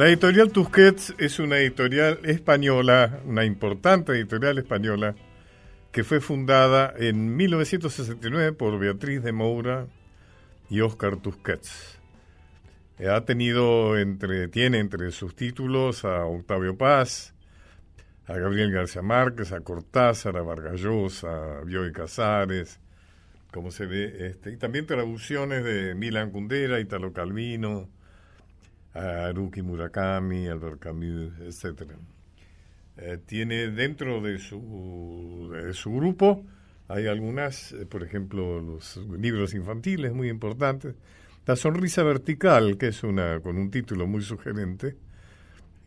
La editorial Tusquets es una editorial española, una importante editorial española, que fue fundada en 1969 por Beatriz de Moura y Oscar Tusquets. Ha tenido entre, tiene entre sus títulos a Octavio Paz, a Gabriel García Márquez, a Cortázar, a Vargas Llosa, a Bioy Casares, como se ve, este, y también traducciones de Milan Kundera, Italo Calvino, a Haruki Murakami, Albert Camus, etcétera. Eh, tiene dentro de su, de su grupo, hay algunas, eh, por ejemplo, los libros infantiles muy importantes. La Sonrisa Vertical, que es una con un título muy sugerente,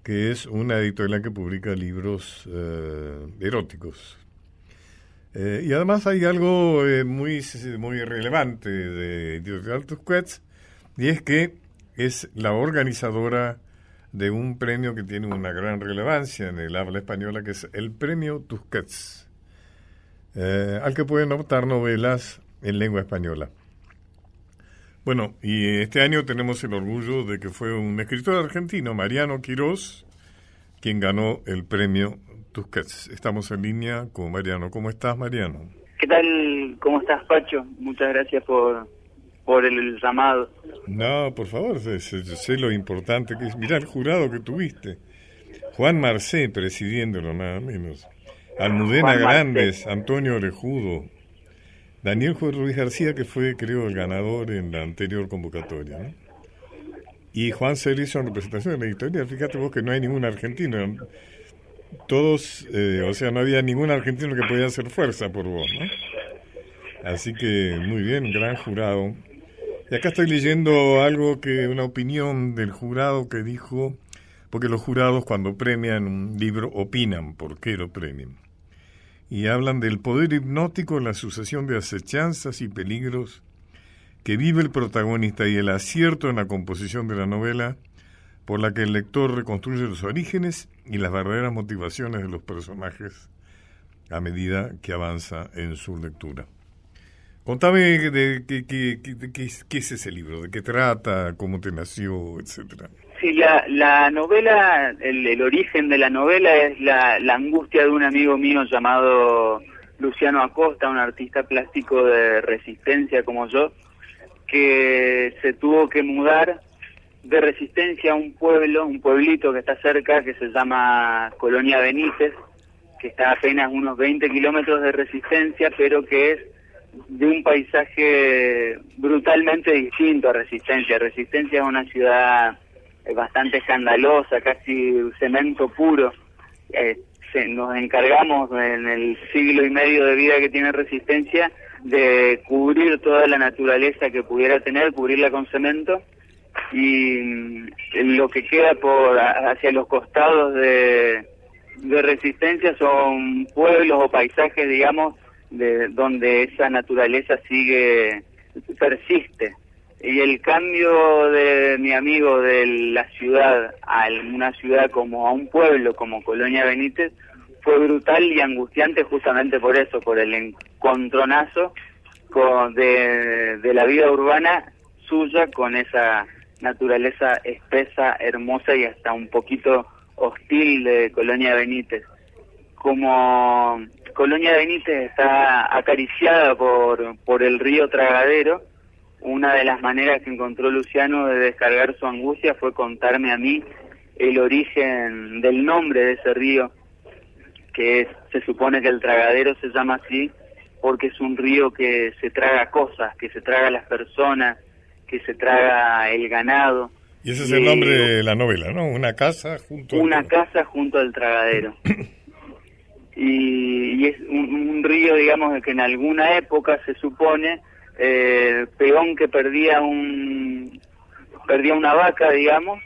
que es una editorial que publica libros eh, eróticos. y además hay algo muy, muy relevante de Editorial Tusquets, y es que es la organizadora de un premio que tiene una gran relevancia en el habla española, que es el Premio Tusquets, eh, al que pueden optar novelas en lengua española. Bueno, y este año tenemos el orgullo de que fue un escritor argentino, Mariano Quirós, quien ganó el Premio Tusquets. Estamos en línea con Mariano. ¿Cómo estás, Mariano? ¿Qué tal? ¿Cómo estás, Pacho? Muchas gracias por, por el llamado. No, por favor, sé, lo importante que es. Mirá el jurado que tuviste. Juan Marcé presidiéndolo, nada menos. Almudena Grandes, Antonio Orejudo, Daniel Juan Ruiz García, que fue, creo, el ganador en la anterior convocatoria. Y Juan Cerezo en representación de la editorial. Fíjate vos que no hay ningún argentino. Todos, eh, o sea, no había ningún argentino que podía hacer fuerza por vos, ¿no? Así que muy bien, gran jurado. Y acá estoy leyendo algo que, una opinión del jurado que dijo, porque los jurados cuando premian un libro opinan por qué lo premian. Y hablan del poder hipnótico, la sucesión de acechanzas y peligros que vive el protagonista y el acierto en la composición de la novela por la que el lector reconstruye los orígenes y las verdaderas motivaciones de los personajes a medida que avanza en su lectura. Contame de, qué es ese libro, de qué trata, cómo te nació, etcétera. Sí, la, la novela, el, origen de la novela es la, la angustia de un amigo mío llamado Luciano Acosta, un artista plástico de resistencia como yo, que se tuvo que mudar de resistencia a un pueblo, un pueblito que está cerca, que se llama Colonia Benítez, que está a apenas unos 20 kilómetros de resistencia, pero que es de un paisaje brutalmente distinto a Resistencia. Resistencia es una ciudad eh, bastante escandalosa, casi cemento puro. Eh, nos encargamos en el siglo y medio de vida que tiene Resistencia de cubrir toda la naturaleza que pudiera tener, cubrirla con cemento y mm, lo que queda por hacia los costados de, de Resistencia son pueblos o paisajes, digamos, de donde esa naturaleza sigue, persiste. Y el cambio de mi amigo de la ciudad a una ciudad como a un pueblo como Colonia Benítez fue brutal y angustiante justamente por eso, por el encontronazo con, de, de la vida urbana suya con esa naturaleza espesa, hermosa y hasta un poquito hostil de Colonia Benítez. Como Colonia Benítez está acariciada por, por el río Tragadero. Una de las maneras que encontró Luciano de descargar su angustia fue contarme a mí el origen del nombre de ese río, que se supone que el Tragadero se llama así porque es un río que se traga cosas, que se traga las personas, que se traga el ganado. Y ese es el nombre de la novela, ¿no? Una casa junto Una casa junto al Tragadero. y, es un, río, digamos, que en alguna época se supone eh, peón que perdía un perdía una vaca, digamos,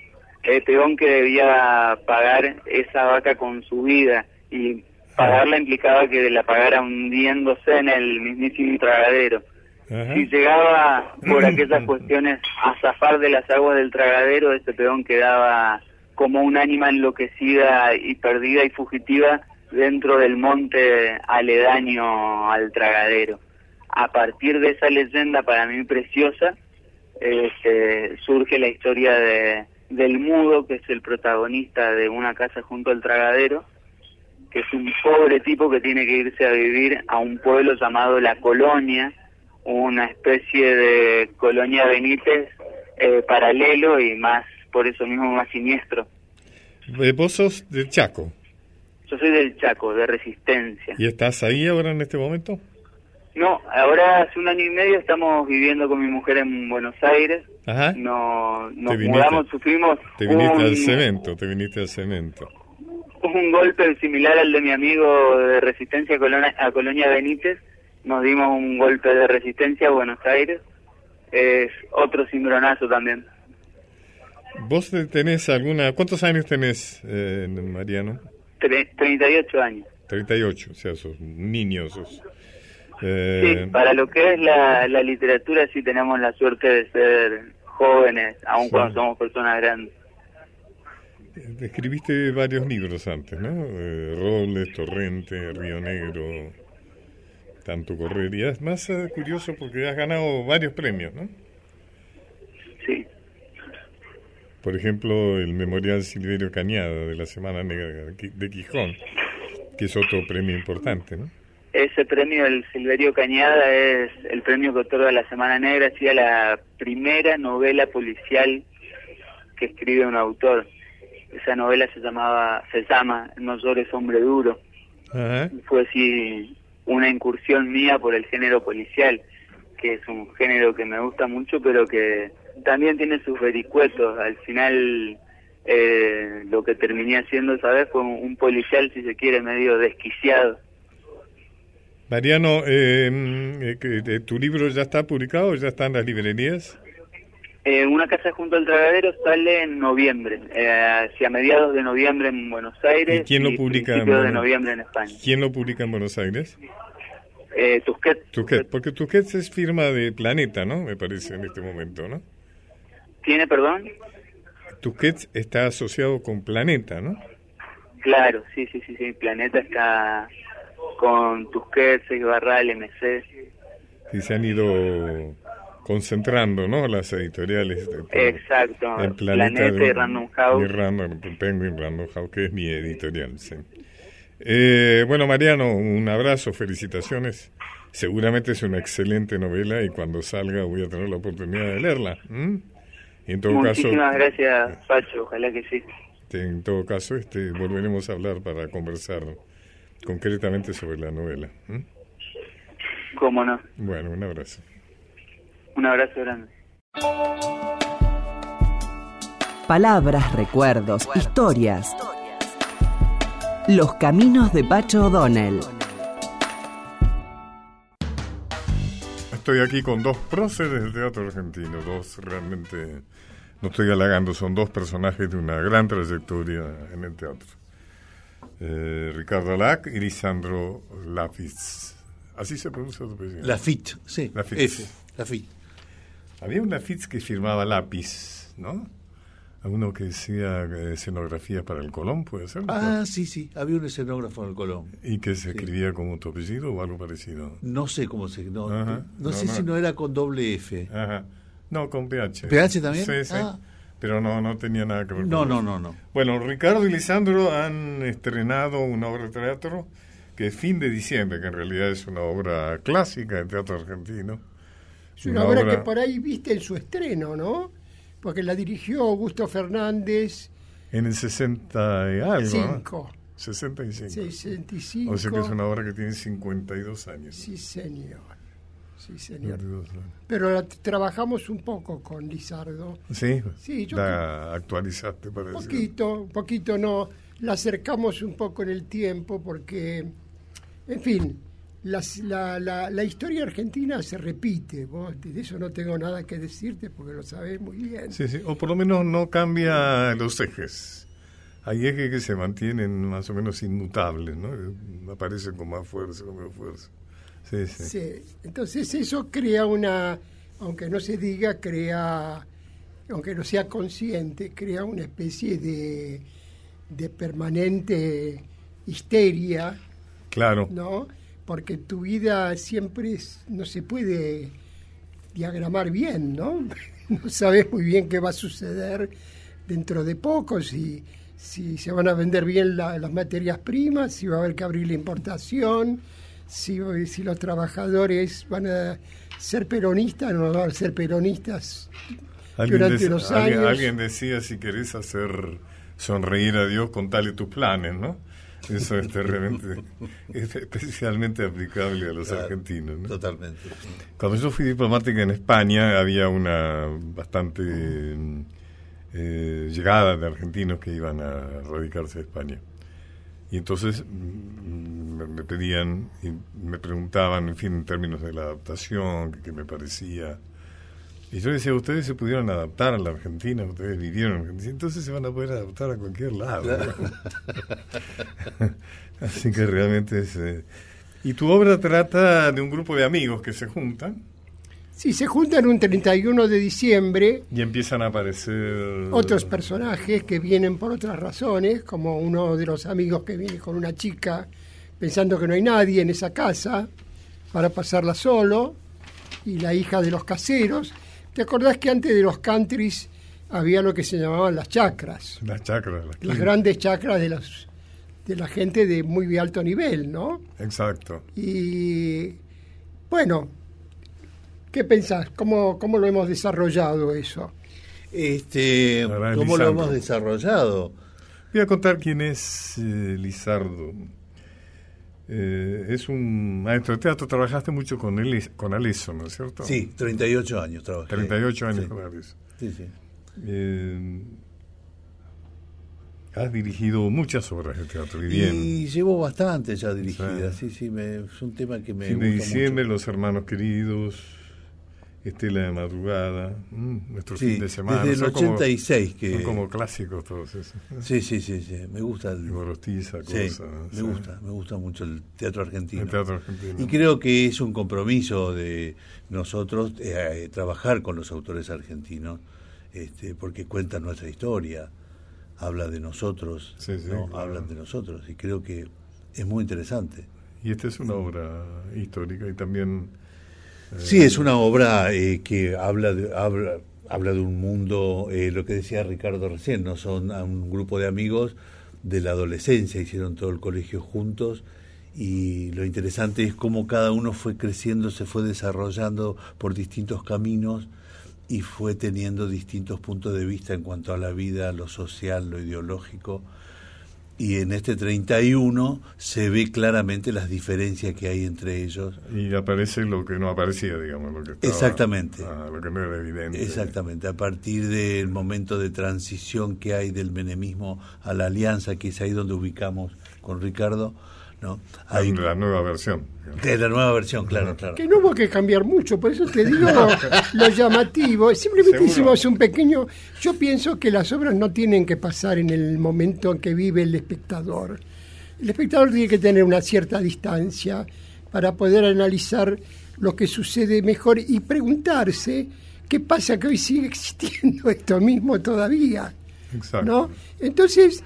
eh, peón que debía pagar esa vaca con su vida y pagarla implicaba que la pagara hundiéndose en el mismísimo tragadero. Si llegaba por aquellas cuestiones a zafar de las aguas del tragadero, ese peón quedaba como un ánima enloquecida y perdida y fugitiva dentro del monte aledaño al tragadero. A partir de esa leyenda para mí preciosa, este, surge la historia de, del mudo, que es el protagonista de una casa junto al tragadero, que es un pobre tipo que tiene que irse a vivir a un pueblo llamado La Colonia, una especie de colonia Benítez eh, paralelo y más, por eso mismo, más siniestro. Eh, ¿Vos sos de Chaco? Yo soy del Chaco, de Resistencia. ¿Y estás ahí ahora en este momento? No, ahora hace un año y medio estamos viviendo con mi mujer en Buenos Aires. Ajá. No, nos mudamos, sufrimos. Te viniste al cemento, te viniste al cemento. Un golpe similar al de mi amigo de Resistencia a Colonia, a Colonia Benítez. Nos dimos un golpe de resistencia a Buenos Aires. Es otro cimbronazo también. ¿Vos tenés alguna... ¿Cuántos años tenés, eh, Mariano? 38 años. 38, o sea, sos niños, sos... Eh... Sí, para lo que es la, la, literatura sí tenemos la suerte de ser jóvenes, aun cuando somos personas grandes. Escribiste varios libros antes, ¿no? Eh, Robles, Torrente, Río Negro, Tanto Correr. Y es más eh, curioso porque has ganado varios premios, ¿no? Sí. Por ejemplo, el Memorial Silverio Cañada de la Semana Negra de Quijón, que es otro premio importante, ¿no? Ese premio, el Silverio Cañada, es el premio que otorga la Semana Negra, hacía la primera novela policial que escribe un autor. Esa novela se llamaba, se llama No llores hombre duro. Fue así una incursión mía por el género policial, que es un género que me gusta mucho, pero que también tiene sus vericuetos. Al final eh, lo que terminé haciendo esa vez fue un policial, si se quiere, medio desquiciado Mariano, eh, eh, ¿tu libro ya está publicado? ¿Ya está en las librerías? Eh, una casa junto al tragadero sale en noviembre, hacia mediados de noviembre en Buenos Aires. ¿Y quién lo publica? En de noviembre en España. ¿Quién lo publica en Buenos Aires? Tusquets. Tusquets, porque Tusquets es firma de Planeta, ¿no? Me parece en este momento, ¿no? ¿Tiene, perdón? Tusquets está asociado con Planeta, ¿no? Claro, sí, sí, sí, sí. Planeta está con Tusquets, Barral, MC. Y se han ido concentrando, ¿no? Las editoriales. Exacto. El Planeta, y Random House. Y Random, Penguin Random House, que es mi editorial, sí. Eh, bueno, Mariano, un abrazo, felicitaciones. Seguramente es una excelente novela y cuando salga voy a tener la oportunidad de leerla. Y en todo Muchísimas gracias, Pacho, ojalá que sí. En todo caso, este, volveremos a hablar para conversar concretamente sobre la novela. ¿Cómo no? Bueno, un abrazo. Un abrazo grande. Palabras, recuerdos, historias. Los caminos de Pacho O'Donnell. Estoy aquí con dos próceres del teatro argentino, dos realmente, no estoy halagando, son dos personajes de una gran trayectoria en el teatro eh, Ricardo Lac y Lisandro Lafitte. Así se pronuncia tu apellido. Lafitte, sí. Lafitte. F. Lafitte. Había un Lafitte que firmaba lápiz, ¿no? Uno que decía eh, escenografía para el Colón, ¿puede ser? Ah, sí, sí, había un escenógrafo en el Colón. ¿Y que se escribía como tu apellido o algo parecido? No sé cómo se... No, no, sé si no era con doble F. Ajá. No, con PH. ¿PH también? Sí, sí. Ah pero no, no tenía nada que ver no, con No, no, no. Bueno, Ricardo y Lisandro han estrenado una obra de teatro que es fin de diciembre, que en realidad es una obra clásica del teatro argentino. Es una, obra, que por ahí viste en su estreno, ¿no? Porque la dirigió Augusto Fernández. En el 60 y algo. Cinco. 65. 65. O sea que es una obra que tiene 52 años. Sí, señor. Sí, señor. Pero trabajamos un poco con Lizardo. Sí, sí yo la actualizaste, parece. Un poquito, un poquito no. La acercamos un poco en el tiempo porque, en fin, la, la, la, historia argentina se repite. Vos, de eso no tengo nada que decirte porque lo sabés muy bien. Sí, sí, o por lo menos no cambia los ejes. Hay ejes que se mantienen más o menos inmutables, ¿no? Aparecen con más fuerza, con menos fuerza. Sí, Entonces eso crea una, aunque no se diga, crea, aunque no sea consciente, crea una especie de, de permanente histeria. Claro. ¿No? Porque tu vida siempre no se puede diagramar bien, ¿no? No sabes muy bien qué va a suceder dentro de poco, si, si se van a vender bien las materias primas, si va a haber que abrir la importación, si, si los trabajadores van a ser peronistas, no van a ser peronistas durante los años. Alguien, decía, si querés hacer sonreír a Dios, contale tus planes, ¿no? Eso es realmente es especialmente aplicable a los argentinos. ¿no? Totalmente. Cuando yo fui diplomática en España había una bastante eh, llegada de argentinos que iban a radicarse a España. Y entonces mm, me, pedían y me preguntaban, en fin, en términos de la adaptación, que, me parecía. Y yo decía, ustedes se pudieron adaptar a la Argentina, ustedes vivieron en Argentina, entonces se van a poder adaptar a cualquier lado. Así que realmente es... Eh, y tu obra trata de un grupo de amigos que se juntan Sí, se juntan un 31 de diciembre. Y empiezan a aparecer. Otros personajes que vienen por otras razones, como uno de los amigos que viene con una chica pensando que no hay nadie en esa casa para pasarla solo, y la hija de los caseros. ¿Te acordás que antes de los countries había lo que se llamaban las chacras? Las chacras. Las, grandes chacras de, los, de la gente de muy alto nivel, ¿no? Exacto. Y bueno, ¿Qué pensás? ¿Cómo, cómo lo hemos desarrollado eso? Este, ¿Cómo lo hemos desarrollado? Voy a contar quién es eh, Lizardo. Eh, es un maestro de teatro. Trabajaste mucho con, él, con Aleso, ¿no es cierto? Sí, 38 años trabajé. 38 años con Aleso. Sí, sí. Eh, has dirigido muchas obras de teatro y bien. Y llevo bastante ya dirigidas, sí, sí, es un tema que me Fin de diciembre, Los Hermanos Queridos, Estela de Madrugada, mm, nuestro fin de semana. Desde el 86 como, que... Son como clásicos todos esos. Sí, sí, sí, sí, me gusta el... Gorostiza, cosa. me gusta, me gusta mucho el teatro argentino. El teatro argentino. Y creo que es un compromiso de nosotros eh, trabajar con los autores argentinos, este, porque cuentan nuestra historia, habla de nosotros, ¿no? hablan de nosotros, y creo que es muy interesante. Y esta es una obra histórica y también Sí, es una obra eh, que habla de, habla, habla de un mundo, eh, lo que decía Ricardo recién, no son un grupo de amigos de la adolescencia, hicieron todo el colegio juntos y lo interesante es cómo cada uno fue creciendo, se fue desarrollando por distintos caminos y fue teniendo distintos puntos de vista en cuanto a la vida, lo social, lo ideológico y en este 31 se ve claramente las diferencias que hay entre ellos. Y aparece lo que no aparecía, digamos, lo que estaba, Exactamente. Ah, lo que no era evidente. Exactamente, a partir del momento de transición que hay del menemismo a la alianza, que es ahí donde ubicamos con Ricardo, ¿no? Hay, la nueva versión. Que la nueva versión, claro, claro. Que no hubo que cambiar mucho, por eso te digo lo, llamativo. Simplemente hicimos un pequeño... Yo pienso que las obras no tienen que pasar en el momento en que vive el espectador. El espectador tiene que tener una cierta distancia para poder analizar lo que sucede mejor y preguntarse qué pasa que hoy sigue existiendo esto mismo todavía. Exacto. ¿no? Entonces,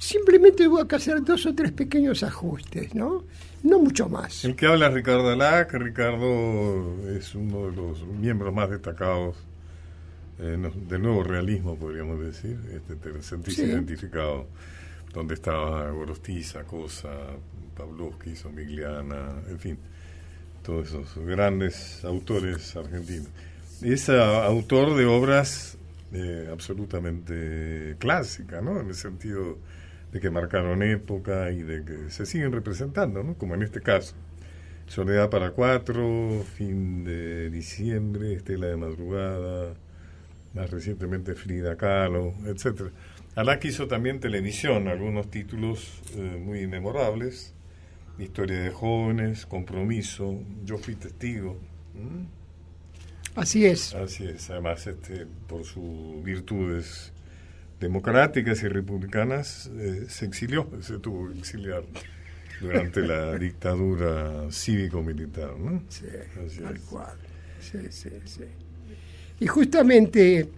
simplemente voy a hacer dos o tres pequeños ajustes, ¿no? No mucho más. El que habla es Ricardo Alac. Ricardo es uno de los miembros más destacados eh, del nuevo realismo, podríamos decir. Este, te sentís identificado. Donde estaba Gorostiza, Cosa, Pavlovsky, Somigliana, en fin, todos esos grandes autores argentinos. Es autor de obras eh, absolutamente clásicas, ¿no? En el sentido de que marcaron época y de que se siguen representando, ¿no? como en este caso. Soledad para cuatro, fin de diciembre, Estela de madrugada, más recientemente Frida Kahlo, etcétera. Alac hizo también televisión, algunos títulos eh, muy memorables, Historia de jóvenes, Compromiso, Yo fui testigo. Así es. Así es, además este, por sus virtudes democráticas y republicanas, eh, se exilió, se tuvo que exiliar durante la dictadura cívico-militar, ¿no? Sí, tal cual. Sí, sí, sí. Y justamente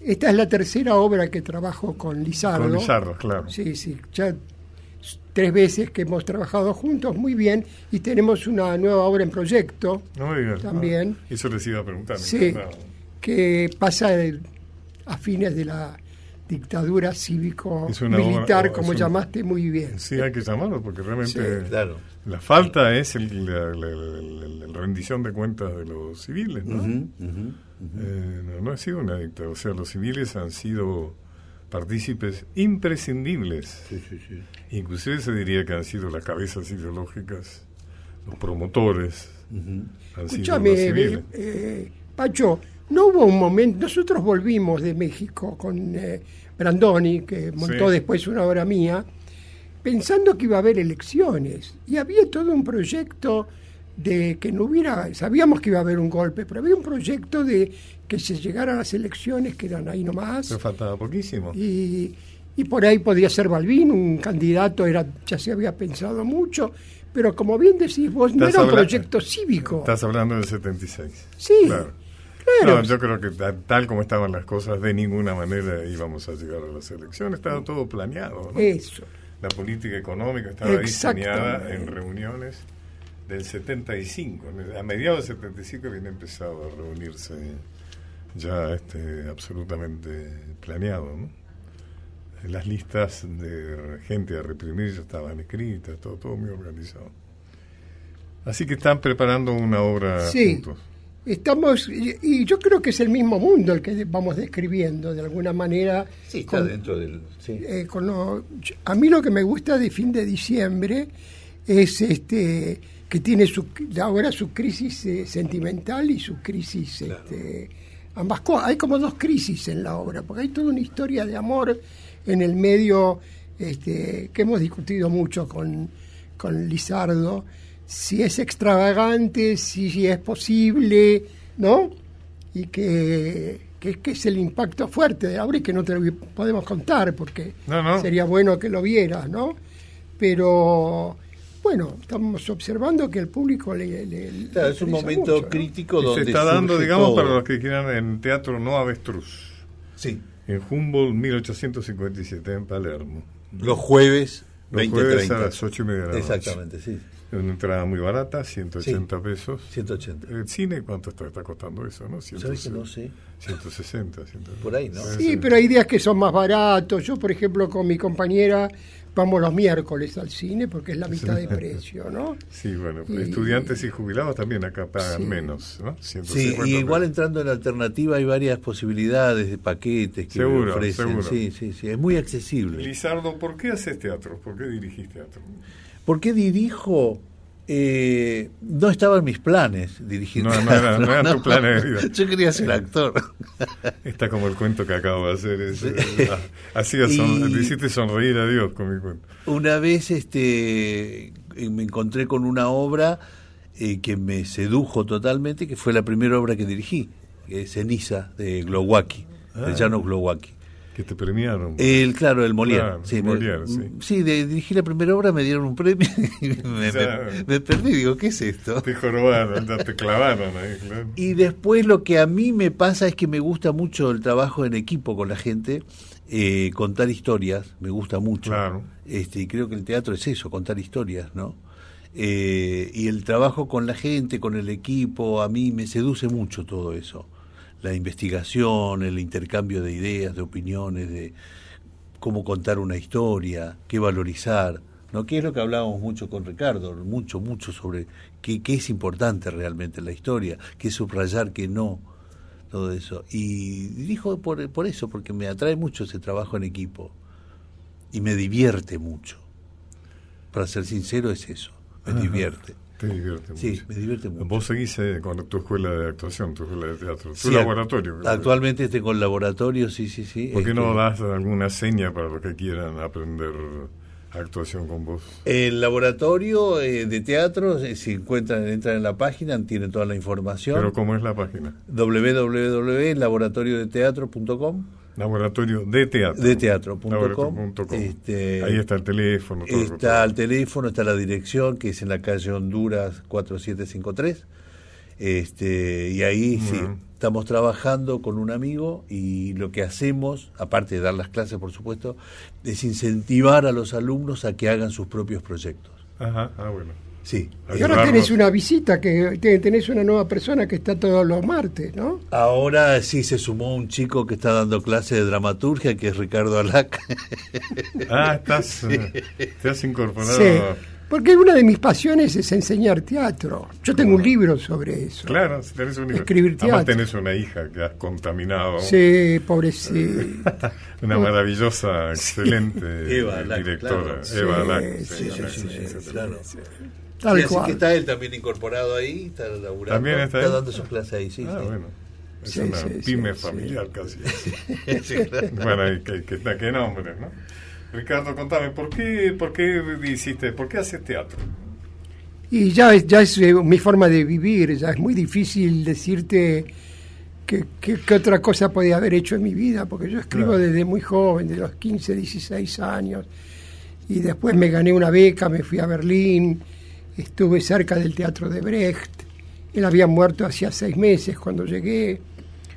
esta es la tercera obra que trabajo con Lizardo. Con Lizardo, claro. Sí, sí, ya tres veces que hemos trabajado juntos, muy bien, y tenemos una nueva obra en proyecto no, también. eso les iba a preguntar. Sí, que pasa a fines de la dictadura cívico-militar, como llamaste muy bien. Sí, hay que llamarlo, porque realmente claro. la falta es el, la, la- la- la rendición de cuentas de los civiles. Eh, no, no ha sido una dictadura, o sea, los civiles han sido partícipes imprescindibles. Sí. Inclusive se diría que han sido las cabezas ideológicas, los promotores, han sido Escúchame, los civiles. eh, Pacho, no hubo un momento, nosotros volvimos de México con eh, Brandoni, que montó Sí. después una obra mía, pensando que iba a haber elecciones. Y había todo un proyecto de que no hubiera, sabíamos que iba a haber un golpe, pero había un proyecto de que se llegaran a las elecciones, que eran ahí nomás. Pero faltaba poquísimo. Y, y por ahí podía ser Balbín, un candidato, era ya se había pensado mucho, pero como bien decís vos, no era un proyecto cívico. Estás hablando del 76. Sí, Claro. Claro. No, yo creo que ta- tal como estaban las cosas, de ninguna manera íbamos a llegar a las elecciones. Estaba todo planeado. ¿no? Eso. La política económica estaba diseñada en reuniones del 75. A mediados del 75 habían empezado a reunirse ya este, absolutamente planeado. ¿no? Las listas de gente a reprimir ya estaban escritas, todo, todo muy organizado. Así que están preparando una obra Sí. juntos. Estamos, y, y yo creo que es el mismo mundo el que vamos describiendo, de alguna manera. Sí, está con- dentro del... Sí. eh, con lo- a mí lo que me gusta de fin de diciembre es este que tiene su, ahora su crisis eh, sentimental y su crisis este, ambas cosas hay como dos crisis en la obra porque hay toda una historia de amor en el medio este, que hemos discutido mucho con, con Lizardo si es extravagante si es posible no y que, que, que es el impacto fuerte de la obra y que no te lo podemos contar porque No, no. sería bueno que lo vieras, ¿no? Pero bueno, estamos observando que el público le, le- le Claro, es un momento mucho, ¿no? crítico Y donde se está dando, digamos, todo. para los que quieran, en Teatro No Avestruz, Sí. en Humboldt 1857, en Palermo. Los jueves, Los 20, jueves 30. a las ocho y media de la noche. Exactamente, sí. Una entrada muy barata, 180 pesos. 180. ¿El cine cuánto está, está costando eso, no? ¿Sabes que no sé? 160, 100. Por ahí, ¿no? Sí, pero hay días que son más baratos. Yo, por ejemplo, con mi compañera vamos los miércoles al cine porque es la mitad de precio, ¿no? Sí, bueno, Y- estudiantes y jubilados también acá pagan Sí. menos, ¿no? Sí, 150 y igual pesos. entrando en alternativa hay varias posibilidades de paquetes que Seguro, ofrecen. seguro. Sí, sí, sí, es muy accesible. Lizardo, ¿por qué haces teatro? ¿Por qué dirigís teatro? ¿Por qué dirijo? Eh, no estaba en mis planes dirigir No, no era- no era tu plan de vida. Yo quería ser actor. Está como el cuento que acabo de hacer. es, eh, ah, hacía son- Y- hiciste sonreír a Dios con mi cuento. Una vez este, eh, me encontré con una obra eh, que me sedujo totalmente, que fue la primera obra que dirigí, que es Ceniza, de Glowacki, Ah. de Janusz Glowacki. Que te premiaron. El, claro, el Molière. Claro, sí, Molière, sí. sí, de dirigí la primera obra, me dieron un premio y me, me- me perdí. Digo, ¿qué es esto? Te jorobaron, te clavaron ahí, claro. Y después lo que a mí me pasa es que me gusta mucho el trabajo en equipo con la gente, eh, contar historias, me gusta mucho. Claro. Este, y creo que el teatro es eso, contar historias, ¿no? Eh, y el trabajo con la gente, con el equipo, a mí me seduce mucho todo eso. La investigación, el intercambio de ideas, de opiniones, de cómo contar una historia, qué valorizar, ¿no? Que es lo que hablábamos mucho con Ricardo, mucho, mucho sobre qué, qué es importante realmente en la historia, qué subrayar, qué no, todo eso. Y dijo por, por eso, porque me atrae mucho ese trabajo en equipo y me divierte mucho. Para ser sincero es eso, me Ajá. divierte. Te divierte Sí, mucho. me divierte mucho. Vos seguís eh, con tu escuela de actuación, tu escuela de teatro, tu Sí, laboratorio. Actualmente tengo el laboratorio, sí, sí, sí. ¿Por qué no Este, das alguna seña para los que quieran aprender actuación con vos? El laboratorio eh, de teatro, eh, si encuentran, entran en la página, tienen toda la información. Pero ¿cómo es la página? www.laboratoriodeteatro.com Laboratorio de teatro. De teatro.com. Este, Ahí está el teléfono. todo. Está el teléfono, está la dirección, que es en la calle Honduras 4753. Este, y ahí sí, estamos trabajando con un amigo y lo que hacemos, aparte de dar las clases, por supuesto, es incentivar a los alumnos a que hagan sus propios proyectos. Ajá, ah, bueno. Sí. Y ahora tenés una visita, que te- tenés una nueva persona que está todos los martes, ¿no? Ahora sí se sumó un chico que está dando clase de dramaturgia, que es Ricardo Alac. Ah, estás, eh, te has incorporado. Sí, porque una de mis pasiones es enseñar teatro. Yo tengo un libro sobre eso. Claro, si tenés un libro. Escribir Además teatro. tenés una hija que has contaminado. Sí, pobrecita. Una maravillosa, excelente Eva Alac, directora. claro. Eva Alac. sí, sí, sí, sí, sí, sí, sí, sí. claro. Tal Sí, así cual. que está él también incorporado ahí, está laburando. También está él. dando sus clases ahí, sí. Ah, sí. bueno. Es Sí, una sí, pyme sí, familiar casi. Sí, claro. bueno, y que, que, qué nombres, ¿no? Ricardo, contame, ¿por qué, por qué hiciste, por qué haces teatro? Y ya es, ya es eh, mi forma de vivir, ya es muy difícil decirte qué qué- qué otra cosa podía haber hecho en mi vida, porque yo escribo Claro. desde muy joven, de los 15, 16 años, y después me gané una beca, me fui a Berlín, estuve cerca del teatro de Brecht, él había muerto hacía seis meses cuando llegué,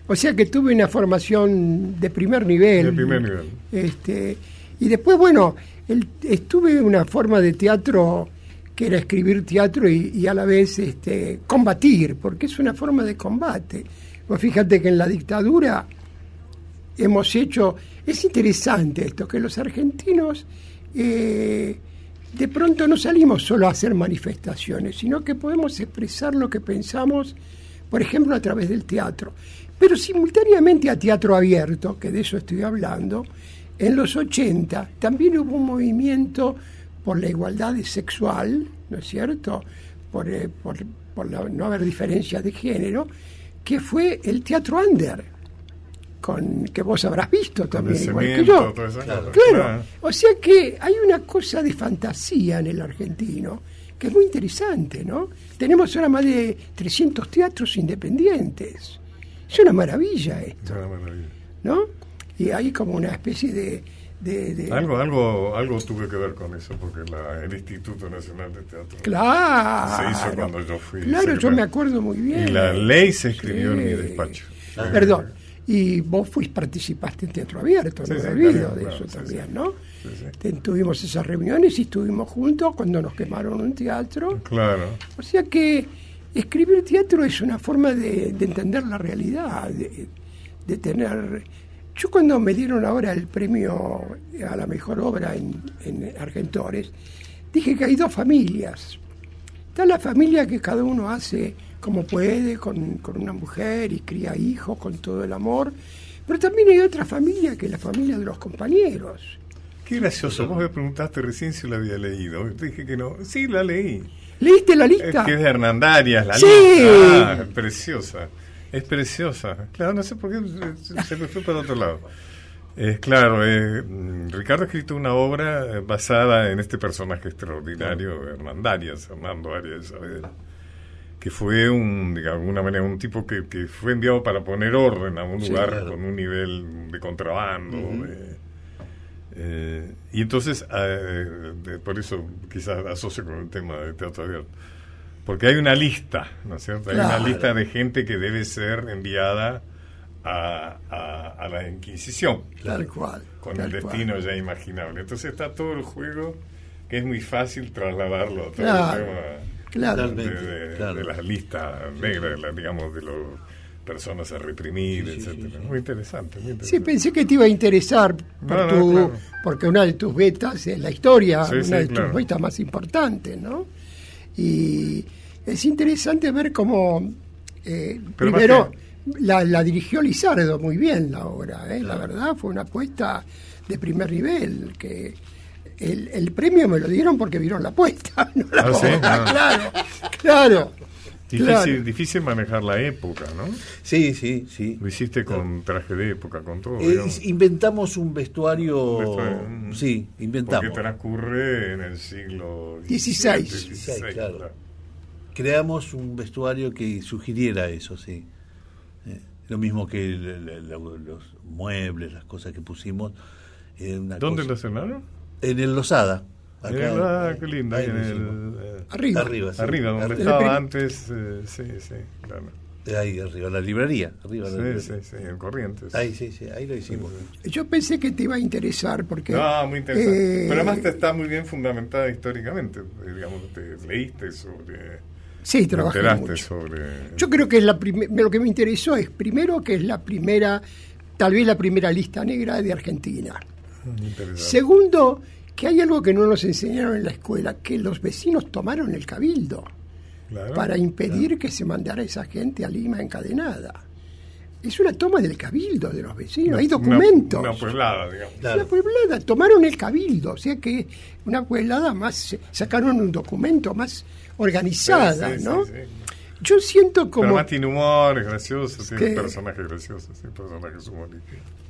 o sea que tuve una formación de primer nivel. De primer nivel. Este, y después, bueno, el- estuve en una forma de teatro que era escribir teatro y, y a la vez este, combatir, porque es una forma de combate. Pues fíjate que en la dictadura hemos hecho, es interesante esto, que los argentinos eh, de pronto no salimos solo a hacer manifestaciones, sino que podemos expresar lo que pensamos, por ejemplo, a través del teatro. Pero simultáneamente a teatro abierto, que de eso estoy hablando, en los 80 también hubo un movimiento por la igualdad sexual, ¿no es cierto? Por, eh, por- por no haber diferencia de género, que fue el teatro under, con, que vos habrás visto también, igual que yo. Claro. o sea que hay una cosa de fantasía en el argentino que es muy interesante, ¿no? Tenemos ahora más de 300 teatros independientes. Es una maravilla Es esto, una maravilla. ¿no? Y hay como una especie de... de- de- Algo, algo, algo tuve que ver con eso, porque la- el Instituto Nacional de Teatro Claro. se hizo cuando yo fui. Claro, yo me acuerdo muy bien. Y la ley se escribió en mi despacho. Perdón. Y vos fuiste, participaste en Teatro Abierto, Sí, no sí, olvido de eso también. ¿no? Tuvimos esas reuniones y estuvimos juntos cuando nos quemaron un teatro. Claro. O sea que escribir teatro es una forma de, de entender la realidad, de, de tener... Yo cuando me dieron ahora el premio a la mejor obra en, en Argentores, dije que hay dos familias. Está la familia que cada uno hace como puede, con, con una mujer y cría hijos con todo el amor, pero también hay otra familia que es la familia de los compañeros. Qué gracioso. Vos me preguntaste recién si la había leído. Te dije que no. Sí, la leí. ¿Leíste la Es lista? que es de Hernandarias, la Sí. lista. Ah, es preciosa. Es preciosa. Claro, no sé por qué se- me fue para otro lado. Es claro, eh, Ricardo ha escrito una obra eh, basada en este personaje extraordinario, Hernandarias, Hernando Arias Saavedra, que fue un, de alguna manera, un tipo que, que fue enviado para poner orden a un Sí, lugar claro. con un nivel de contrabando. de- eh, y entonces, eh, de- por eso quizás asocio con el tema de teatro abierto. Porque hay una lista, ¿no es cierto? Hay una lista de gente que debe ser enviada a, a- a la Inquisición, Tal cual. con tal el cual. destino ya imaginable. Entonces está todo el juego que es muy fácil trasladarlo a todo Claro. el tema Claro. de, Totalmente, de- claro. de las listas negras, la- digamos, de las personas a reprimir, Sí, sí, sí, etcétera. sí. Muy interesante, muy Sí, interesante. pensé que te iba a interesar por No, no, tu- claro. porque una de tus betas es la historia, Sí, una sí, de claro. tus betas más importantes, ¿no? Y es interesante ver cómo eh, primero que- la, la dirigió Lizardo muy bien la obra, ¿eh? la verdad fue una apuesta de primer nivel que el, el premio me lo dieron porque vieron la apuesta, no la Ah, Ah. claro, claro. Difícil, claro. difícil manejar la época, ¿no? Sí, sí, sí. Lo hiciste con traje de época, con todo. Eh, inventamos un vestuario. Vestuario. Sí, inventamos. Porque transcurre en el siglo 16. XVI, claro. Creamos un vestuario que sugiriera eso, sí. Eh, lo mismo que el- el- el- los muebles, las cosas que pusimos. eh, una ¿Dónde cosa- lo cenaron? En el Losada. Eh, ah, qué ahí en el, eh, Arriba. Arriba, sí. arriba, donde Arriba. estaba antes, eh, sí, sí, claro. Ahí arriba, la librería. Arriba sí, sí, sí, en Corrientes. Ahí, sí, sí, ahí lo hicimos. Yo pensé que te iba a interesar porque... No, muy interesante. Eh, Pero además te está muy bien fundamentada históricamente. Digamos, te leíste sobre... Sí, trabajé mucho. sobre... Yo creo que es la lo que me interesó es, primero, que es la primera, tal vez la primera lista negra de Argentina. Segundo, que hay algo que no nos enseñaron en la escuela, que los vecinos tomaron el cabildo para impedir que se mandara esa gente a Lima encadenada. Es una toma del cabildo de los vecinos, hay documentos. Una, pueblada, digamos. Una pueblada, tomaron el cabildo, o sea que una pueblada más, sacaron un documento más organizada, ¿no? Yo siento como... Pero más tiene humor, es gracioso, tiene personajes graciosos, personajes humorísticos.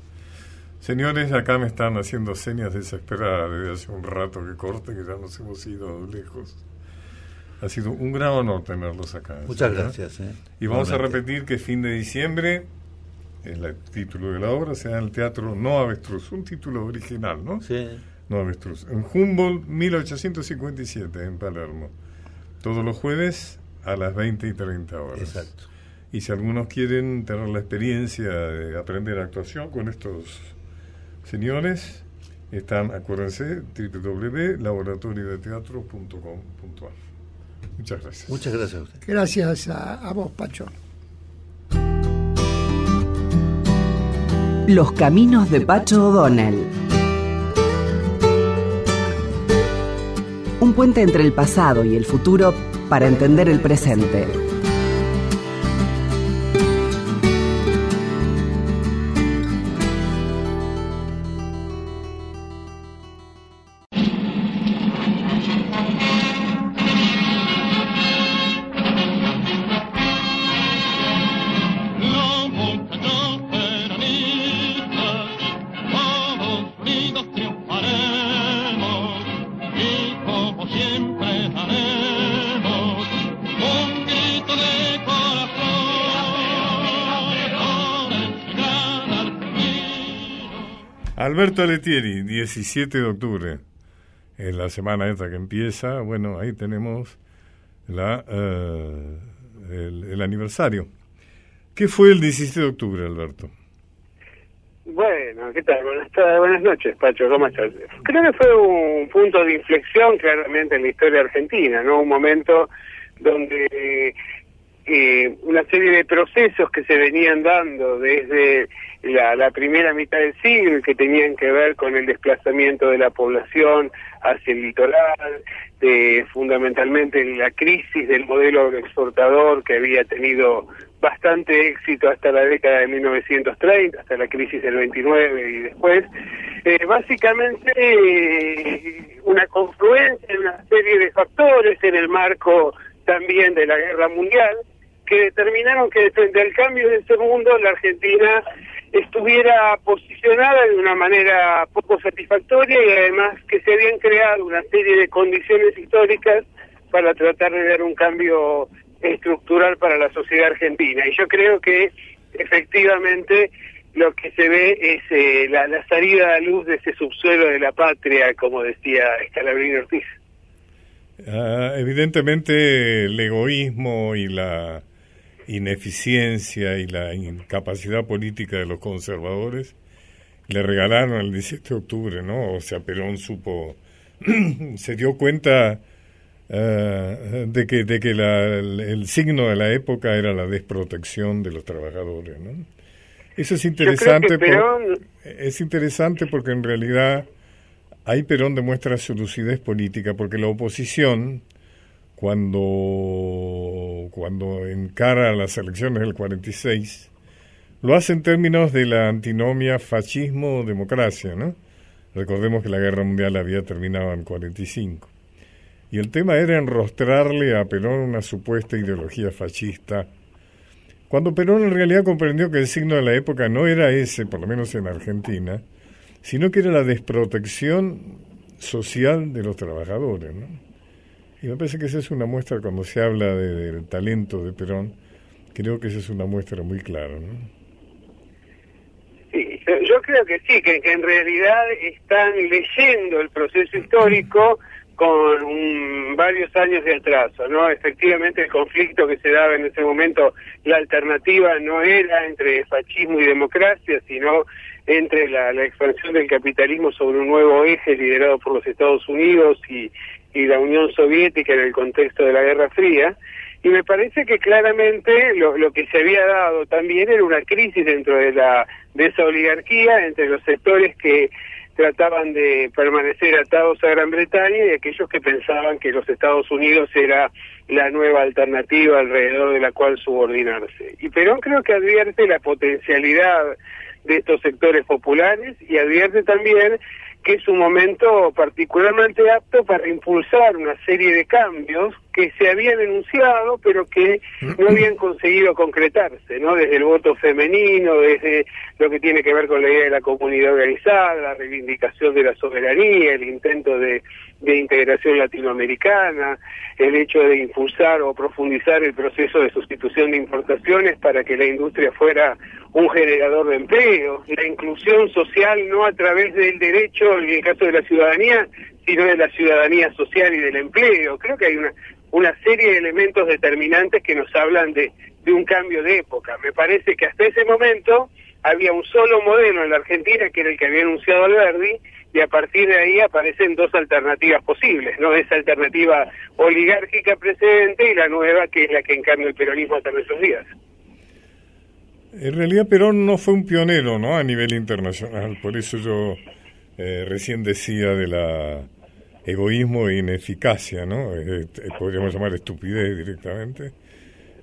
Señores, acá me están haciendo señas desesperadas desde hace un rato que corte, que ya nos hemos ido lejos. Ha sido un gran honor tenerlos acá. Muchas gracias. Eh. Y vamos a repetir que fin de diciembre, el título de la obra, en el Teatro No Avestruz, un título original, ¿no? Sí. No Avestruz. En Humboldt, 1857, en Palermo. Todos los jueves a las 20 y 30 horas. Exacto. Y si algunos quieren tener la experiencia de aprender actuación con estos señores, están, acuérdense, www.laboratoriodeteatro.com.ar. Muchas gracias. Muchas gracias a usted. Gracias a, vos, Pacho. Los caminos de Pacho O'Donnell. Un puente entre el pasado y el futuro para entender el presente. Alberto Letieri, 17 de octubre, en la semana esta que empieza, bueno, ahí tenemos la, eh, el, aniversario. ¿Qué fue el 17 de octubre, Alberto? Bueno, ¿qué tal? Buenas, buenas noches, Pacho, ¿cómo estás? Creo que fue un punto de inflexión claramente en la historia argentina, ¿no? Un momento donde eh, una serie de procesos que se venían dando desde la, primera mitad del siglo que tenían que ver con el desplazamiento de la población hacia el litoral, de fundamentalmente la crisis del modelo exportador que había tenido bastante éxito hasta la década de 1930, hasta la crisis del 29 y después. Eh, básicamente eh, una confluencia de una serie de factores en el marco también de la guerra mundial que determinaron que frente al cambio de ese mundo la Argentina estuviera posicionada de una manera poco satisfactoria y además que se habían creado una serie de condiciones históricas para tratar de dar un cambio estructural para la sociedad argentina. Y yo creo que efectivamente lo que se ve es eh, la, salida a luz de ese subsuelo de la patria, como decía Scalabrini Ortiz. Ah, evidentemente el egoísmo y la ineficiencia y la incapacidad política de los conservadores le regalaron el 17 de octubre, ¿no? O sea, Perón supo, se dio cuenta eh, de que, de que el, signo de la época era la desprotección de los trabajadores, ¿no? Eso es interesante, es interesante porque en realidad ahí Perón demuestra su lucidez política, porque la oposición cuando, cuando encara las elecciones del 46, lo hace en términos de la antinomia fascismo-democracia, ¿no? Recordemos que la guerra mundial había terminado en 45. Y el tema era enrostrarle a Perón una supuesta ideología fascista, cuando Perón en realidad comprendió que el signo de la época no era ese, por lo menos en Argentina, sino que era la desprotección social de los trabajadores, ¿no? Y me parece que esa es una muestra, cuando se habla del talento de Perón, creo que esa es una muestra muy clara, ¿no? Sí, yo creo que sí, que, en realidad están leyendo el proceso histórico con varios años de atraso, ¿no? Efectivamente el conflicto que se daba en ese momento, la alternativa no era entre fascismo y democracia, sino entre la, expansión del capitalismo sobre un nuevo eje liderado por los Estados Unidos y, y la Unión Soviética en el contexto de la Guerra Fría. Y me parece que claramente lo, que se había dado también era una crisis dentro de, la, de esa oligarquía entre los sectores que trataban de permanecer atados a Gran Bretaña y aquellos que pensaban que los Estados Unidos era la nueva alternativa alrededor de la cual subordinarse. Y Perón creo que advierte la potencialidad de estos sectores populares y advierte también que es un momento particularmente apto para impulsar una serie de cambios que se habían enunciado pero que no habían conseguido concretarse, ¿no? Desde el voto femenino, desde lo que tiene que ver con la idea de la comunidad organizada, la reivindicación de la soberanía, el intento de, de integración latinoamericana, el hecho de impulsar o profundizar el proceso de sustitución de importaciones para que la industria fuera un generador de empleo, la inclusión social no a través del derecho, en el caso de la ciudadanía, sino de la ciudadanía social y del empleo. Creo que hay una, una serie de elementos determinantes que nos hablan de, un cambio de época. Me parece que hasta ese momento había un solo modelo en la Argentina, que era el que había anunciado Alberdi, y a partir de ahí aparecen dos alternativas posibles, ¿no? Esa alternativa oligárquica precedente y la nueva, que es la que encarna el peronismo hasta nuestros días. En realidad Perón no fue un pionero, ¿no? A nivel internacional, por eso yo eh, recién decía de la egoísmo e ineficacia, ¿no? Eh, eh, podríamos llamar estupidez directamente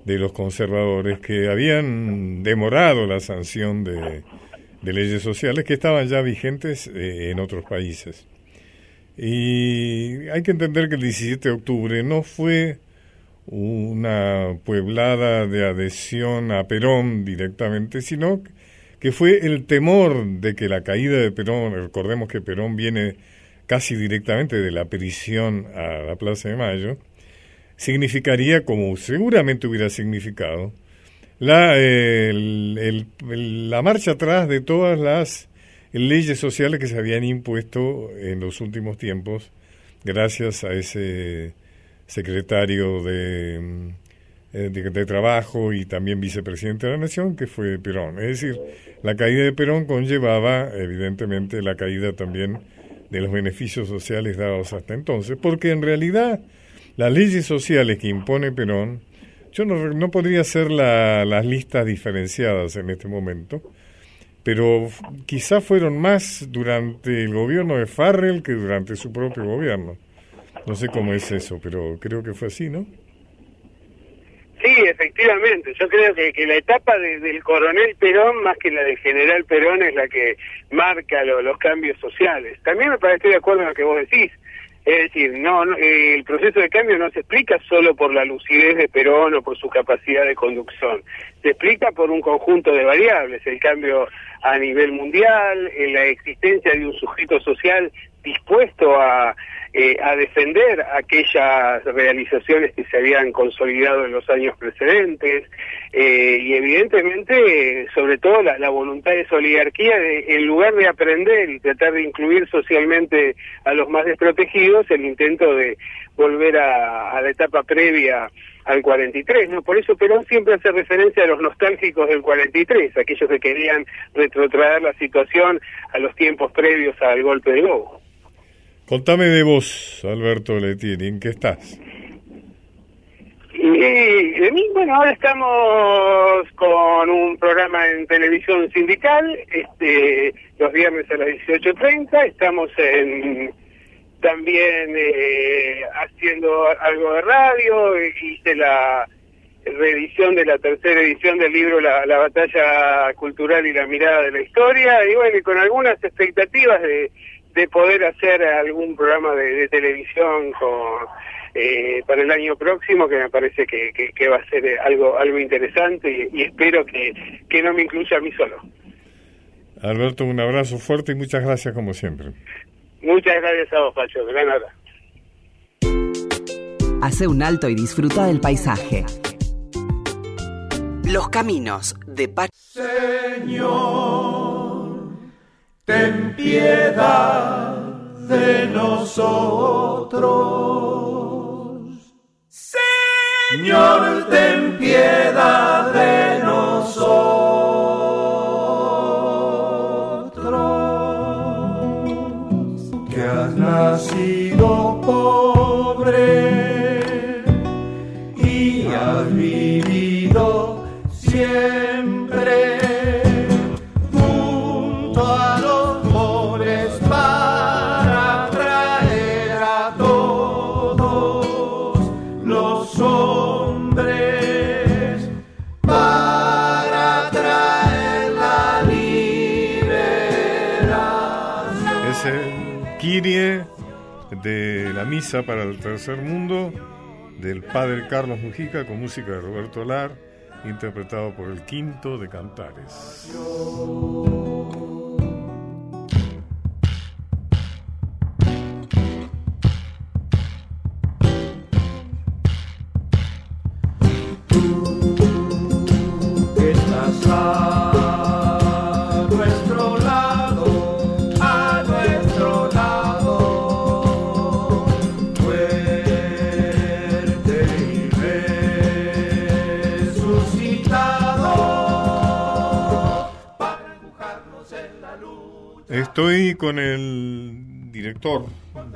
de los conservadores que habían demorado la sanción de, leyes sociales que estaban ya vigentes en otros países. Y hay que entender que el 17 de octubre no fue una pueblada de adhesión a Perón directamente, sino que fue el temor de que la caída de Perón, recordemos que Perón viene casi directamente de la prisión a la Plaza de Mayo, significaría, como seguramente hubiera significado, la, la marcha atrás de todas las leyes sociales que se habían impuesto en los últimos tiempos gracias a ese secretario de, eh, de, Trabajo y también vicepresidente de la Nación, que fue Perón. Es decir, la caída de Perón conllevaba, evidentemente, la caída también de los beneficios sociales dados hasta entonces, porque en realidad las leyes sociales que impone Perón, yo no, no podría hacer la, las listas diferenciadas en este momento, pero quizá fueron más durante el gobierno de Farrell que durante su propio gobierno. No sé cómo es eso, pero creo que fue así, ¿no? Sí, efectivamente. Yo creo que, que la etapa del coronel Perón, más que la del general Perón, es la que marca los cambios sociales. También me parece de acuerdo en lo que vos decís. Es decir, no, el proceso de cambio no se explica solo por la lucidez de Perón o por su capacidad de conducción. Se explica por un conjunto de variables. El cambio a nivel mundial, la existencia de un sujeto social dispuesto a eh, a defender aquellas realizaciones que se habían consolidado en los años precedentes eh, y evidentemente sobre todo la, voluntad de esa oligarquía de, en lugar de aprender y tratar de incluir socialmente a los más desprotegidos el intento de volver a, la etapa previa al 43, ¿no? Por eso Perón siempre hace referencia a los nostálgicos del 43, aquellos que querían retrotraer la situación a los tiempos previos al golpe de Lobo. Contame de vos, Alberto Letieri, ¿en qué estás? Y de mí, bueno, ahora estamos con un programa en televisión sindical, este, los viernes a las 18.30, estamos en también eh, haciendo algo de radio, hice la reedición de la tercera edición del libro la, la batalla cultural y la mirada de la historia, y bueno, y con algunas expectativas de de poder hacer algún programa de, televisión con, eh, para el año próximo que me parece que, que, va a ser algo algo interesante y, espero que, que no me incluya a mí solo. Alberto, un abrazo fuerte y muchas gracias como siempre. Muchas gracias a vos, Pacho. De nada. Hace un alto y disfruta del paisaje. Los caminos de Pacho. Señor ten piedad de nosotros. Misa para el tercer mundo del padre Carlos Mujica con música de Roberto Lar, interpretado por el quinto de Cantares.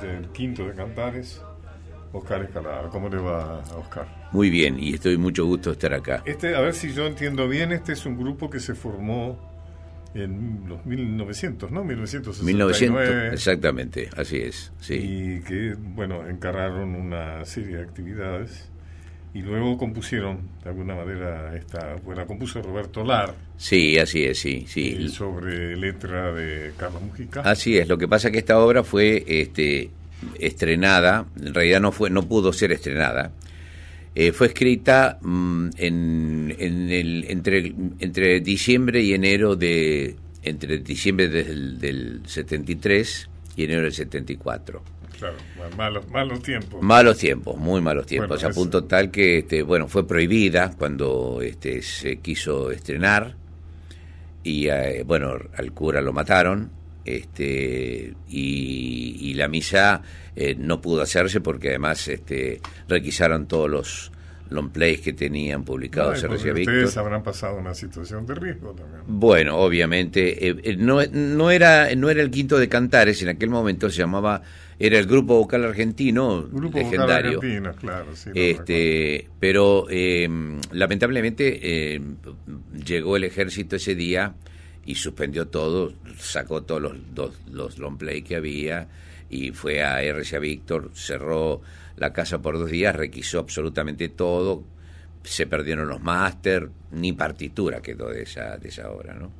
Del quinto de Cantares, Oscar Escalada. ¿Cómo le va a Oscar? Muy bien, y estoy mucho gusto de estar acá. Este, a ver si yo entiendo bien, este es un grupo que se formó en los 1900, ¿no? 1969. 1900, exactamente, así es, sí. Y que, bueno, encarraron una serie de actividades y luego compusieron, de alguna manera, esta, bueno, la compuso Roberto Lar, Sí, así es, sí, sí. eh, sobre letra de Carlos Mujica. Así es, lo que pasa es que esta obra fue este, estrenada, en realidad no fue, no pudo ser estrenada. Eh, fue escrita mm, en, en el, entre, entre diciembre y enero de entre diciembre del, del 73 y enero del 74. Claro, malos, malos tiempos. Malos tiempos, muy malos tiempos, Bueno, a eso. punto tal que este, bueno, fue prohibida cuando este, se quiso estrenar y eh, bueno, al cura lo mataron este y, y la misa eh, no pudo hacerse porque además este requisaron todos los long plays que tenían publicados ustedes habrán pasado una situación de riesgo también. Bueno, obviamente, eh, eh, no, no, era, no era el quinto de Cantares, en aquel momento se llamaba, era el grupo vocal argentino Grupo vocal legendario. argentino, claro, sí. Este, pero eh, lamentablemente eh, llegó el ejército ese día y suspendió todo, sacó todos los, los, los long play que había y fue a RCA Víctor, cerró la casa por dos días, requisó absolutamente todo, se perdieron los máster, ni partitura quedó de esa, de esa obra, ¿no?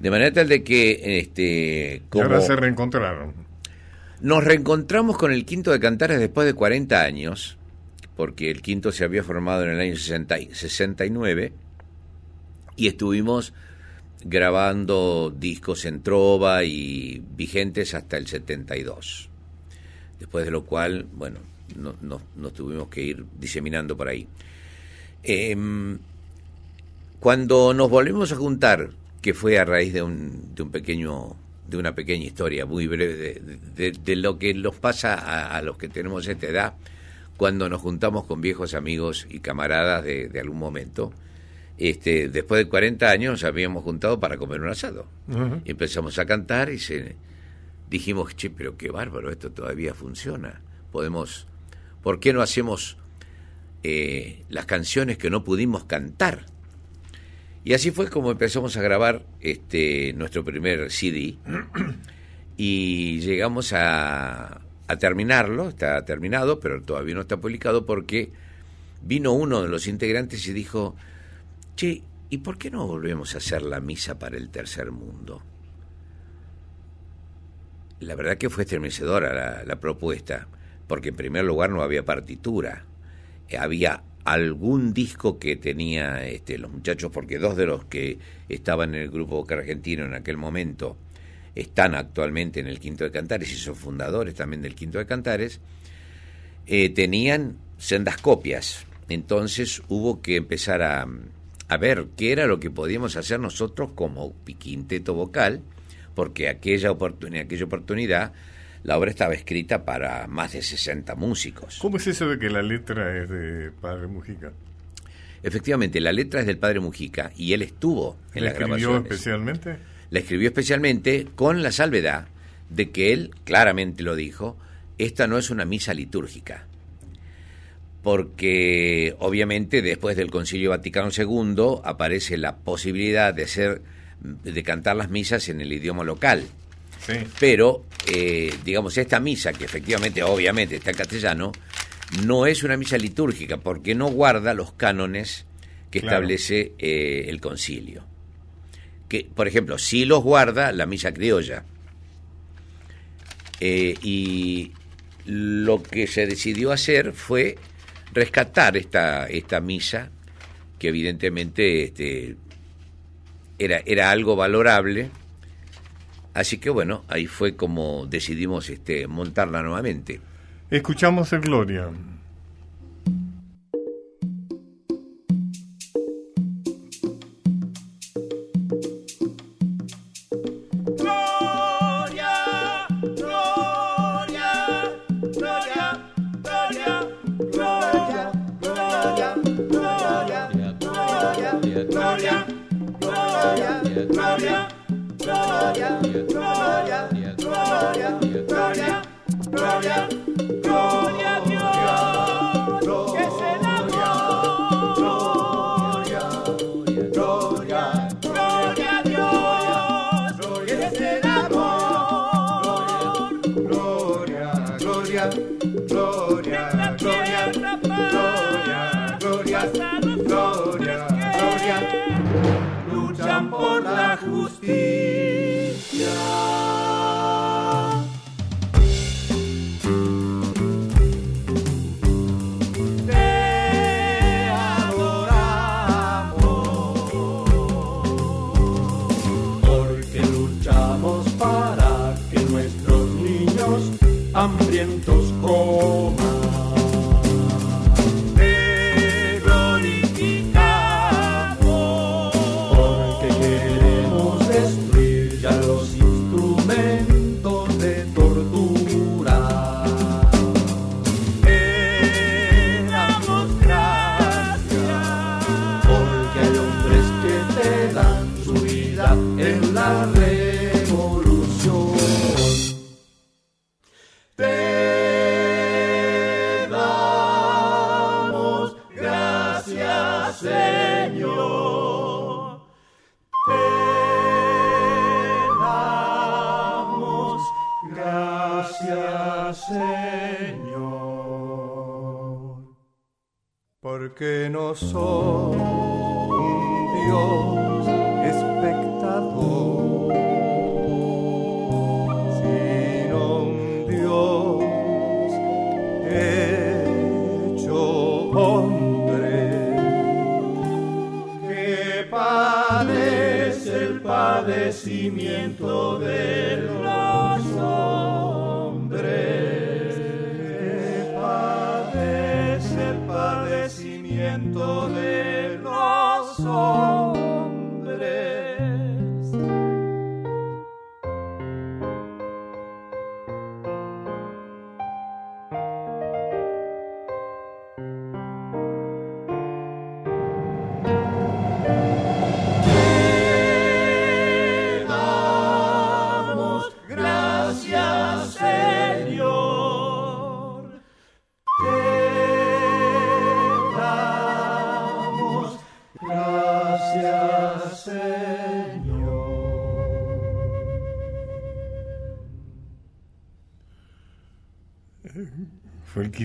De manera tal de que este, como ahora se reencontraron. nos reencontramos con el quinto de Cantares después de 40 años, porque el quinto se había formado en el año 60 y- 69 y estuvimos grabando discos en trova y vigentes hasta el 72. Después de lo cual, bueno, no- no- nos tuvimos que ir diseminando por ahí. Em, cuando nos volvimos a juntar, que fue a raíz de un, de un pequeño de una pequeña historia muy breve de, de- de lo que nos pasa a, a los que tenemos esta edad cuando nos juntamos con viejos amigos y camaradas de, de algún momento. Este, después de 40 años habíamos juntado para comer un asado. Y empezamos a cantar y se, dijimos, che, pero qué bárbaro, esto todavía funciona. Podemos, ¿por qué no hacemos eh, las canciones que no pudimos cantar? Y así fue como empezamos a grabar este nuestro primer CD y llegamos a, terminarlo, está terminado, pero todavía no está publicado porque vino uno de los integrantes y dijo, che, ¿y por qué no volvemos a hacer la misa para el tercer mundo? La verdad que fue estremecedora la, la propuesta, porque en primer lugar no había partitura, Eh, había algún disco que tenía este, los muchachos, porque dos de los que estaban en el grupo vocal argentino en aquel momento están actualmente en el Quinto de Cantares y son fundadores también del Quinto de Cantares, eh, tenían sendas copias. Entonces hubo que empezar a, a ver qué era lo que podíamos hacer nosotros como quinteto vocal, porque aquella oportunidad, aquella oportunidad la obra estaba escrita para más de 60 músicos. ¿Cómo es eso de que la letra es de Padre Mujica? Efectivamente, la letra es del padre Mujica y él estuvo en ¿La la escribió especialmente? La escribió especialmente con la salvedad de que él claramente lo dijo, esta no es una misa litúrgica. Porque obviamente después del Concilio Vaticano II aparece la posibilidad de hacer de cantar las misas en el idioma local. Sí. Pero, eh, digamos, esta misa, que efectivamente, obviamente, está en castellano, no es una misa litúrgica porque no guarda los cánones que Claro. establece eh, el concilio. Que, por ejemplo, sí los guarda la misa criolla. Eh, y lo que se decidió hacer fue rescatar esta, esta misa, que evidentemente este, era, era algo valorable. Así que bueno, ahí fue como decidimos este, montarla nuevamente. Escuchamos el Gloria.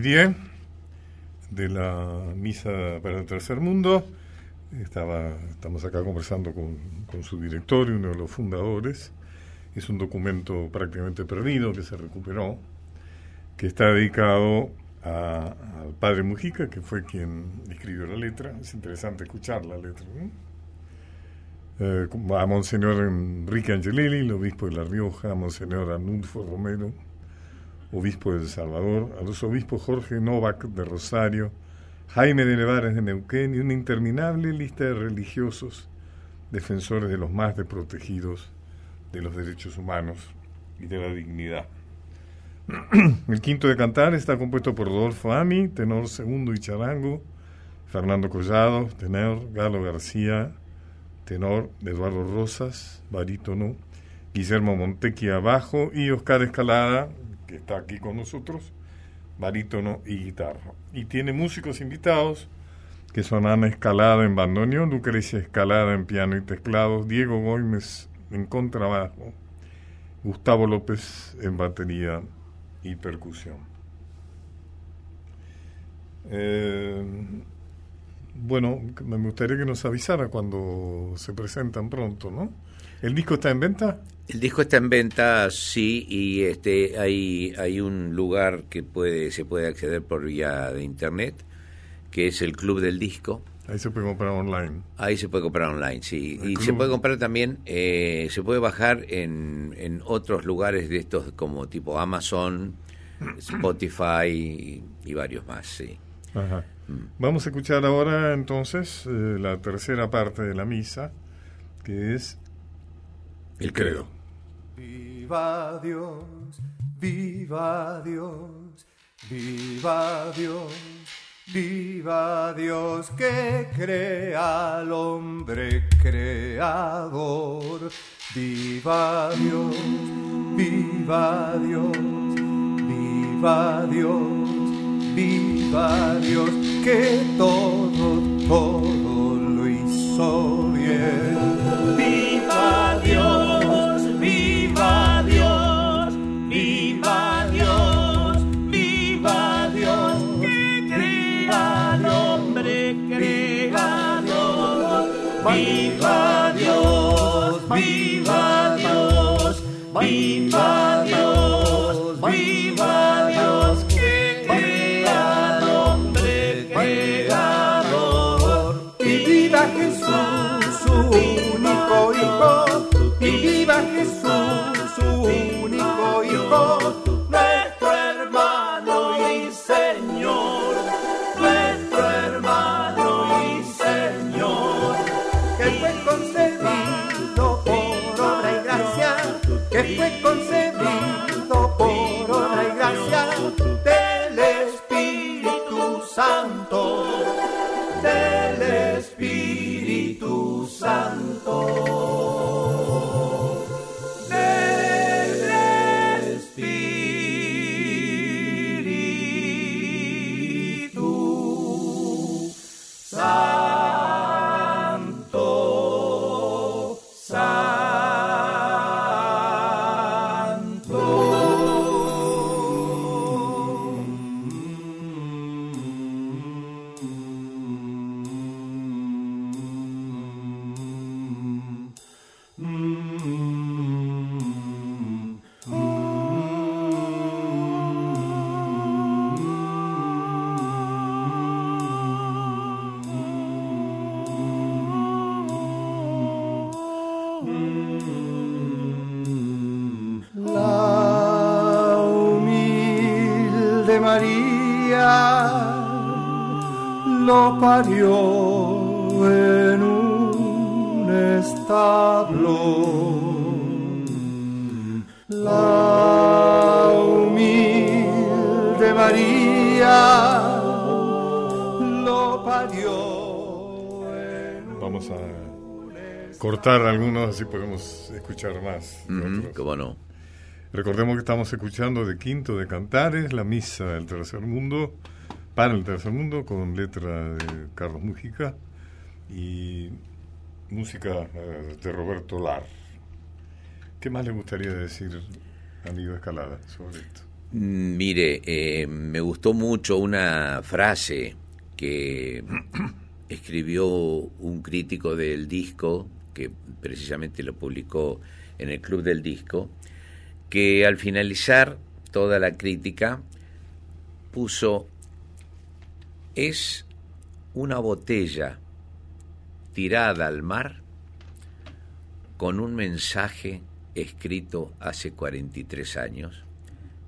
Kyrie de la Misa para el Tercer Mundo. Estaba, estamos acá conversando con, con su director y uno de los fundadores. Es un documento prácticamente perdido que se recuperó, que está dedicado a- al padre Mujica, que fue quien escribió la letra. Es interesante escuchar la letra. ¿no? Eh, a Monseñor Enrique Angelelli, el obispo de La Rioja, a Monseñor Anulfo Romero, obispo de El Salvador, a los obispos Jorge Novak de Rosario, Jaime de Nevares de Neuquén y una interminable lista de religiosos defensores de los más desprotegidos de los derechos humanos y de la dignidad. El quinto de cantar está compuesto por Rodolfo Ami, tenor segundo y charango, Fernando Collado, tenor, Galo García, tenor, Eduardo Rosas, barítono, Guillermo Montequi abajo y Oscar Escalada, que está aquí con nosotros, barítono y guitarra. Y tiene músicos invitados que son Ana Escalada en bandoneón, Lucrecia Escalada en piano y teclados, Diego Gómez en contrabajo, Gustavo López en batería y percusión. Eh, bueno, me gustaría que nos avisara cuando se presentan pronto, ¿no? ¿El disco está en venta? El disco está en venta, sí, y este hay hay un lugar que puede se puede acceder por vía de internet, que es el Club del Disco. Ahí se puede comprar online. Ahí se puede comprar online, sí. y se puede comprar también, eh, se puede bajar en, en otros lugares de estos como tipo Amazon, Spotify y, y varios más, sí. Ajá. Vamos a escuchar ahora entonces eh, la tercera parte de la misa, que es El credo. Viva Dios, viva Dios, viva Dios, viva Dios que crea al hombre creador. Viva Dios, viva Dios, viva Dios, viva Dios que todo, todo cortar algunos, así podemos escuchar más. ¿Cómo no? Recordemos que estamos escuchando de Quinto de Cantares, la misa del tercer mundo, para el tercer mundo, con letra de Carlos Mújica y música eh, de Roberto Lar. ¿Qué más le gustaría decir a Nido Escalada sobre esto? Mm, Mire, eh, me gustó mucho una frase que escribió un crítico del disco, que precisamente lo publicó en el Club del Disco, que al finalizar toda la crítica puso, es una botella tirada al mar con un mensaje escrito hace 43 años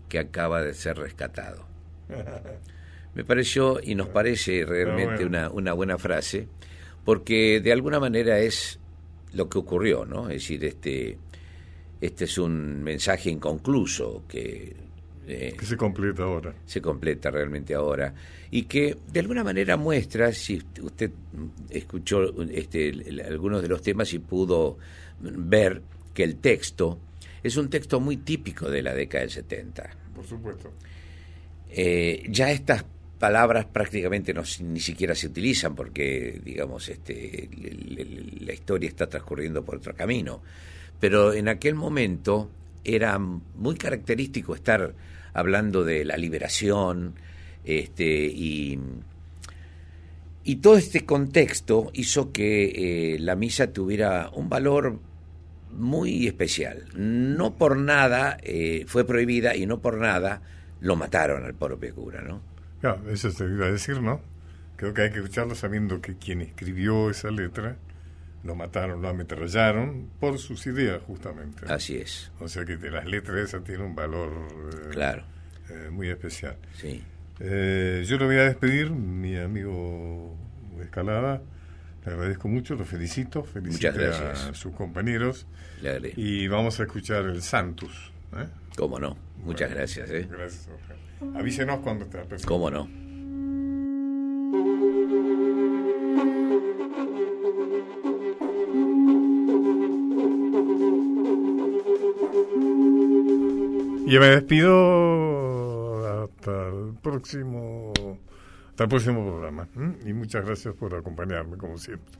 que acaba de ser rescatado. Me pareció y nos parece realmente bueno. una, una buena frase, porque de alguna manera es lo que ocurrió, ¿no? Es decir, este, este es un mensaje inconcluso que eh, Que se completa ahora. se completa realmente ahora y que de alguna manera muestra si usted escuchó este el- algunos de los temas y pudo ver que el texto es un texto muy típico de la década del 70 Por supuesto. Eh, ya estas palabras prácticamente no, ni siquiera se utilizan porque digamos este la historia está transcurriendo por otro camino pero en aquel momento era muy característico estar hablando de la liberación este y y todo este contexto hizo que eh, la misa tuviera un valor muy especial. No por nada eh, fue prohibida y no por nada lo mataron al propio cura, ¿no? Eso te iba a decir, ¿no? Creo que hay que escucharlo sabiendo que quien escribió esa letra lo mataron, lo ametrallaron por sus ideas, justamente. Así es, O sea que de las letras esas tiene un valor eh, claro, eh, muy especial. sí. Eh, yo lo voy a despedir, mi amigo Escalada. Le agradezco mucho, lo felicito, felicito a sus compañeros y vamos a escuchar el Santus. ¿eh? ¿Cómo no? Muchas Bueno, gracias, ¿eh? Gracias. Avísenos cuando te presente. ¿Cómo no? Y me despido hasta el próximo hasta el próximo programa. Y muchas gracias por acompañarme como siempre.